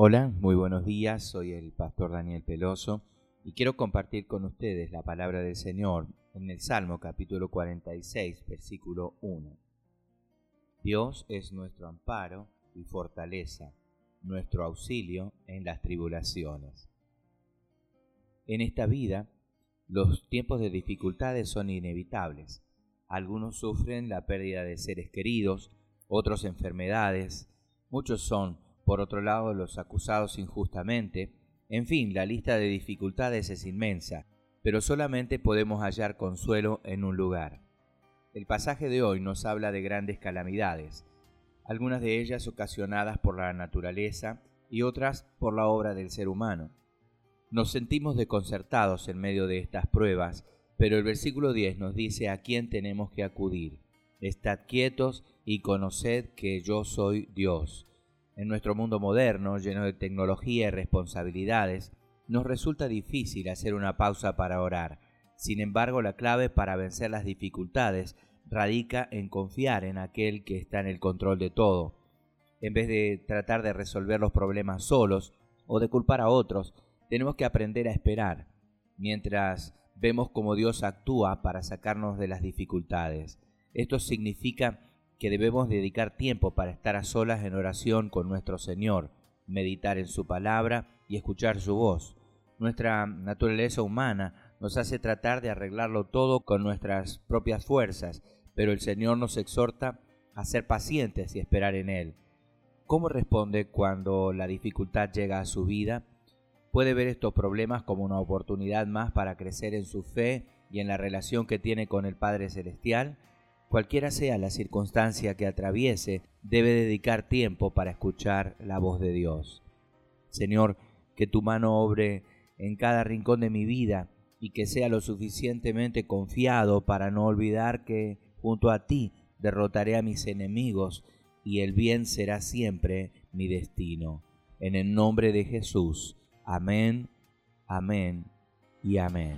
Hola, muy buenos días, soy el pastor Daniel Peloso y quiero compartir con ustedes la palabra del Señor en el Salmo capítulo 46, versículo 1. Dios es nuestro amparo y fortaleza, nuestro auxilio en las tribulaciones. En esta vida, los tiempos de dificultades son inevitables. Algunos sufren la pérdida de seres queridos, otros enfermedades, muchos son por otro lado los acusados injustamente, en fin, la lista de dificultades es inmensa, pero solamente podemos hallar consuelo en un lugar. El pasaje de hoy nos habla de grandes calamidades, algunas de ellas ocasionadas por la naturaleza y otras por la obra del ser humano. Nos sentimos desconcertados en medio de estas pruebas, pero el versículo 10 nos dice a quién tenemos que acudir. Estad quietos y conoced que yo soy Dios. En nuestro mundo moderno, lleno de tecnología y responsabilidades, nos resulta difícil hacer una pausa para orar. Sin embargo, la clave para vencer las dificultades radica en confiar en aquel que está en el control de todo. En vez de tratar de resolver los problemas solos o de culpar a otros, tenemos que aprender a esperar, mientras vemos cómo Dios actúa para sacarnos de las dificultades. Esto significa que debemos dedicar tiempo para estar a solas en oración con nuestro Señor, meditar en su palabra y escuchar su voz. Nuestra naturaleza humana nos hace tratar de arreglarlo todo con nuestras propias fuerzas, pero el Señor nos exhorta a ser pacientes y esperar en Él. ¿Cómo responde cuando la dificultad llega a su vida? Puede ver estos problemas como una oportunidad más para crecer en su fe y en la relación que tiene con el Padre Celestial Cualquiera sea la circunstancia que atraviese, debe dedicar tiempo para escuchar la voz de Dios. Señor, que tu mano obre en cada rincón de mi vida y que sea lo suficientemente confiado para no olvidar que junto a ti derrotaré a mis enemigos y el bien será siempre mi destino. En el nombre de Jesús. Amén, amén y amén.